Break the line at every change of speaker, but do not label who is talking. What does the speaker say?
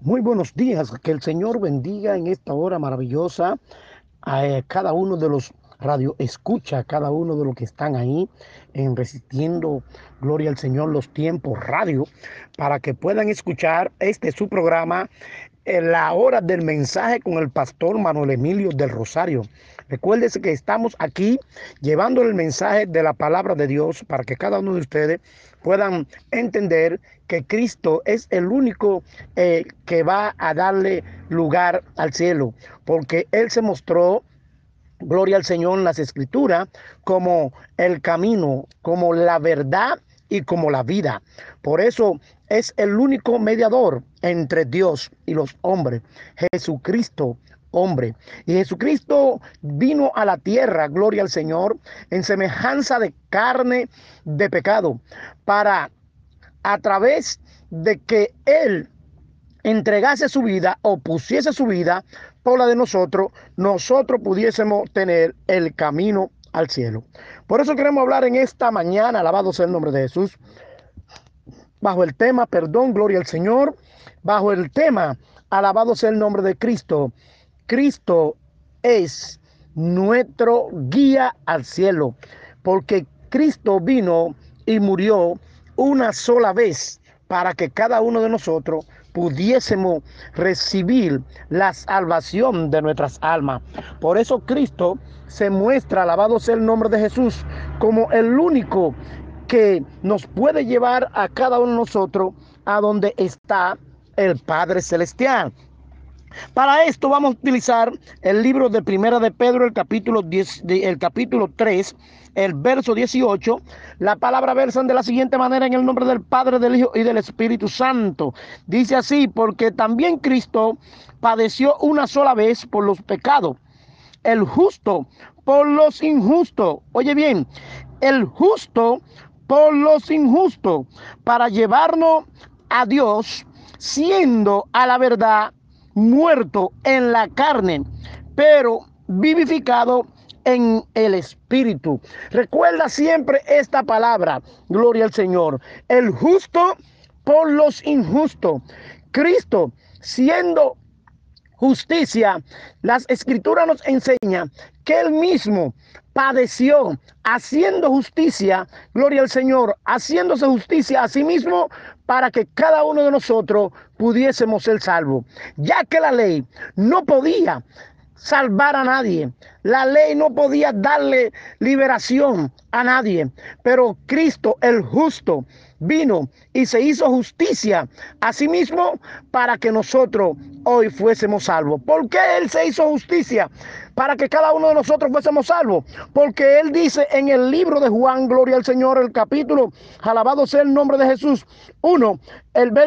Muy buenos días, que el Señor bendiga en esta hora maravillosa a eh, cada uno de los radio escucha, a cada uno de los que están ahí en Resistiendo Gloria al Señor los tiempos radio, para que puedan escuchar este su programa en la hora del mensaje con el pastor Manuel Emilio del Rosario. Recuérdese que estamos aquí llevando el mensaje de la palabra de Dios para que cada uno de ustedes puedan entender que Cristo es el único eh, que va a darle lugar al cielo, porque Él se mostró gloria al Señor en las escrituras, como el camino, como la verdad y como la vida. Por eso es el único mediador entre Dios y los hombres, Jesucristo hombre. Y Jesucristo vino a la tierra, gloria al Señor, en semejanza de carne de pecado, para a través de que Él entregase su vida o pusiese su vida por la de nosotros, nosotros pudiésemos tener el camino al cielo. Por eso queremos hablar en esta mañana, alabado sea el nombre de Jesús, bajo el tema, perdón, gloria al Señor, bajo el tema, alabado sea el nombre de Cristo. Cristo es nuestro guía al cielo, porque Cristo vino y murió una sola vez para que cada uno de nosotros pudiésemos recibir la salvación de nuestras almas. Por eso Cristo se muestra, alabado sea el nombre de Jesús, como el único que nos puede llevar a cada uno de nosotros a donde está el Padre Celestial. Para esto vamos a utilizar el libro de Primera de Pedro, el capítulo 10, el capítulo 3, el verso 18. La palabra versa de la siguiente manera en el nombre del Padre, del Hijo y del Espíritu Santo. Dice así, porque también Cristo padeció una sola vez por los pecados, el justo por los injustos. Oye bien, el justo por los injustos, para llevarnos a Dios, siendo a la verdad muerto en la carne, pero vivificado en el Espíritu. Recuerda siempre esta palabra, gloria al Señor. El justo por los injustos. Cristo siendo justicia, las escrituras nos enseñan que él mismo padeció haciendo justicia, gloria al Señor, haciéndose justicia a sí mismo para que cada uno de nosotros pudiésemos ser salvos, ya que la ley no podía salvar a nadie. La ley no podía darle liberación a nadie, pero Cristo el justo vino y se hizo justicia a sí mismo para que nosotros hoy fuésemos salvos. ¿Por qué Él se hizo justicia? Para que cada uno de nosotros fuésemos salvos. Porque Él dice en el libro de Juan, Gloria al Señor, el capítulo, alabado sea el nombre de Jesús, uno, el verso